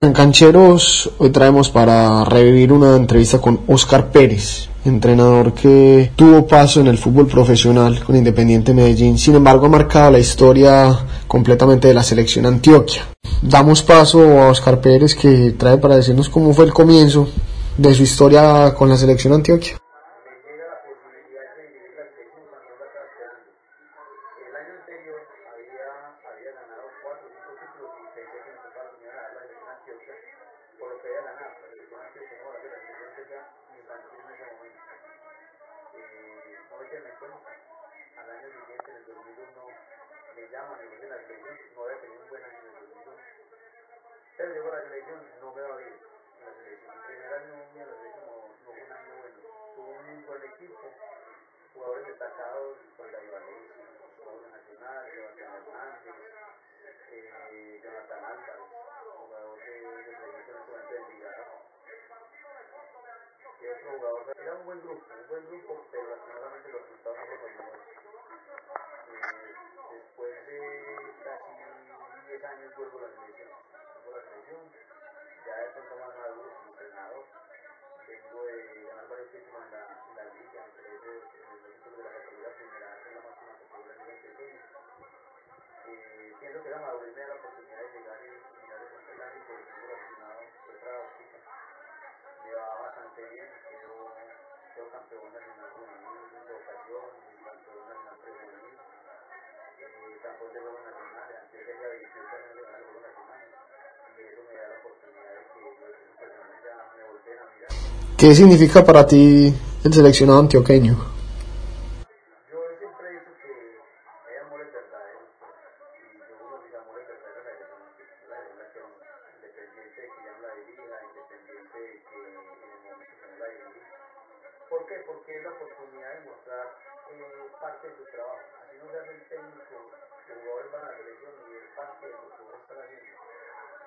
En Cancheros hoy traemos para revivir una entrevista con Oscar Pérez, entrenador que tuvo paso en el fútbol profesional con Independiente Medellín, sin embargo ha marcado la historia completamente de la selección Antioquia. Damos paso a Oscar Pérez que trae para decirnos cómo fue el comienzo de su historia con la selección Antioquia. Llaman y la selección, no había tenido un buen año en el 2001. Pero llegó la selección, no me va bien en la selección. El primer año mío en la selección no, no fue un año bueno. Tuvo un buen equipo, jugadores destacados, con David Valencia, jugador nacional, Sebastián Hernández, eh, Jonathan Álvarez, jugador de, de selección en este momento de Envigado. Y otro jugador, era un buen grupo, un buen grupo, pero lastimosamente los resultados no los mejores. años vuelvo a la selección. Vuelvo a la selección, ya de pronto más maduro como entrenador. Vengo de ganar varios títulos en la, en la liga, entre ellos los títulos de la categoría primera, es la máxima categoría de nivel pequeño. Eh, pienso que la madurez me da la oportunidad de llegar y mirar el el ámbito del fútbol aficionado de otra óptica. Me va bastante bien, quedo, ¿Qué significa para ti el seleccionado antioqueño? ¿Por qué? Porque es la oportunidad de mostrar eh, parte de su trabajo. Así no se hace el técnico, los jugadores van a la selección y es parte de lo que vos estás haciendo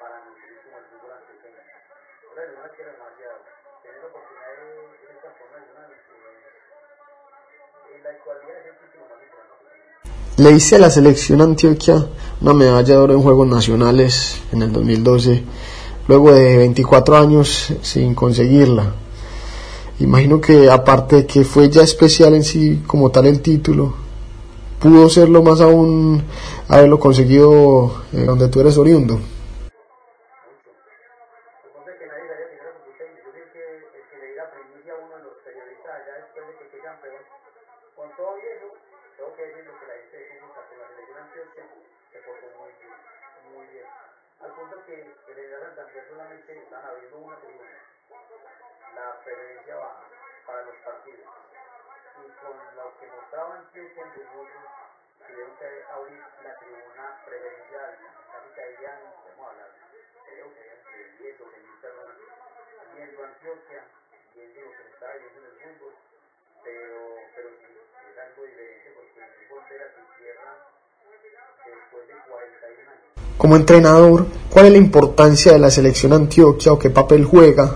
para nutrir como el fútbol antioqueño. Ahora no la quiero demasiado tener la oportunidad de en campo nacional, en la actualidad es el. Le hice a la selección Antioquia una medalla de oro en Juegos Nacionales en el 2012, luego de 24 años sin conseguirla. Imagino que aparte de que fue ya especial en sí como tal el título, pudo serlo más aún haberlo conseguido eh, donde tú eres oriundo. Al punto que el General Santander solamente están abriendo la preferencia baja para los partidos. Y con lo que mostraba Antioquia entre nosotros, tuvieron que abrir la tribuna preferencial. Casi habían, vamos a hablar, creo que entre 10 o 12 mil personas viendo Antioquia, viendo lo que estaba viendo en el fútbol pero, pero sí, es algo diferente porque es volver a tu tierra después de 41 años. Como entrenador, ¿cuál es la importancia de la selección Antioquia o qué papel juega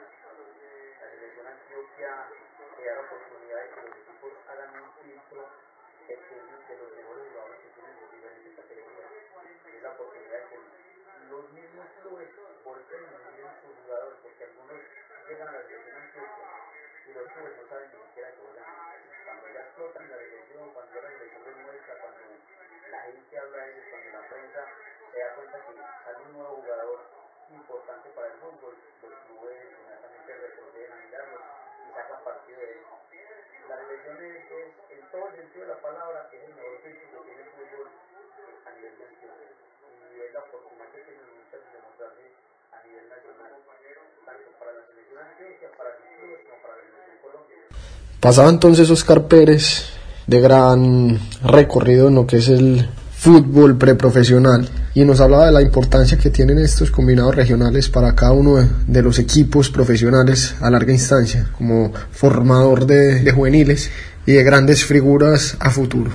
Antioquia te da la oportunidad de que los equipos hagan un filtro pequeño de los mejores jugadores que tienen de diferentes categorías. Es la oportunidad de que los mismos clubes volteen y miren sus jugadores, porque algunos llegan a la selección Antioquia y los clubes no saben ni siquiera que juegan. Cuando ya explotan la selección, cuando la selección muestra, cuando la gente habla de ellos, cuando la prensa se da cuenta que sale un nuevo jugador importante Selección es, en todo el sentido de la palabra, es el mejor físico que tiene el fútbol a nivel Antioquia. Y es la oportunidad que tienen muchas de demostrarse a nivel nacional, tanto para la selección Antioquia, para sus clubes, como para la selección Colombia. Pasaba entonces Oscar Pérez de gran recorrido en lo que es el fútbol preprofesional y nos hablaba de la importancia que tienen estos combinados regionales para cada uno de, los equipos profesionales a larga instancia, como formador de, juveniles y de grandes figuras a futuro.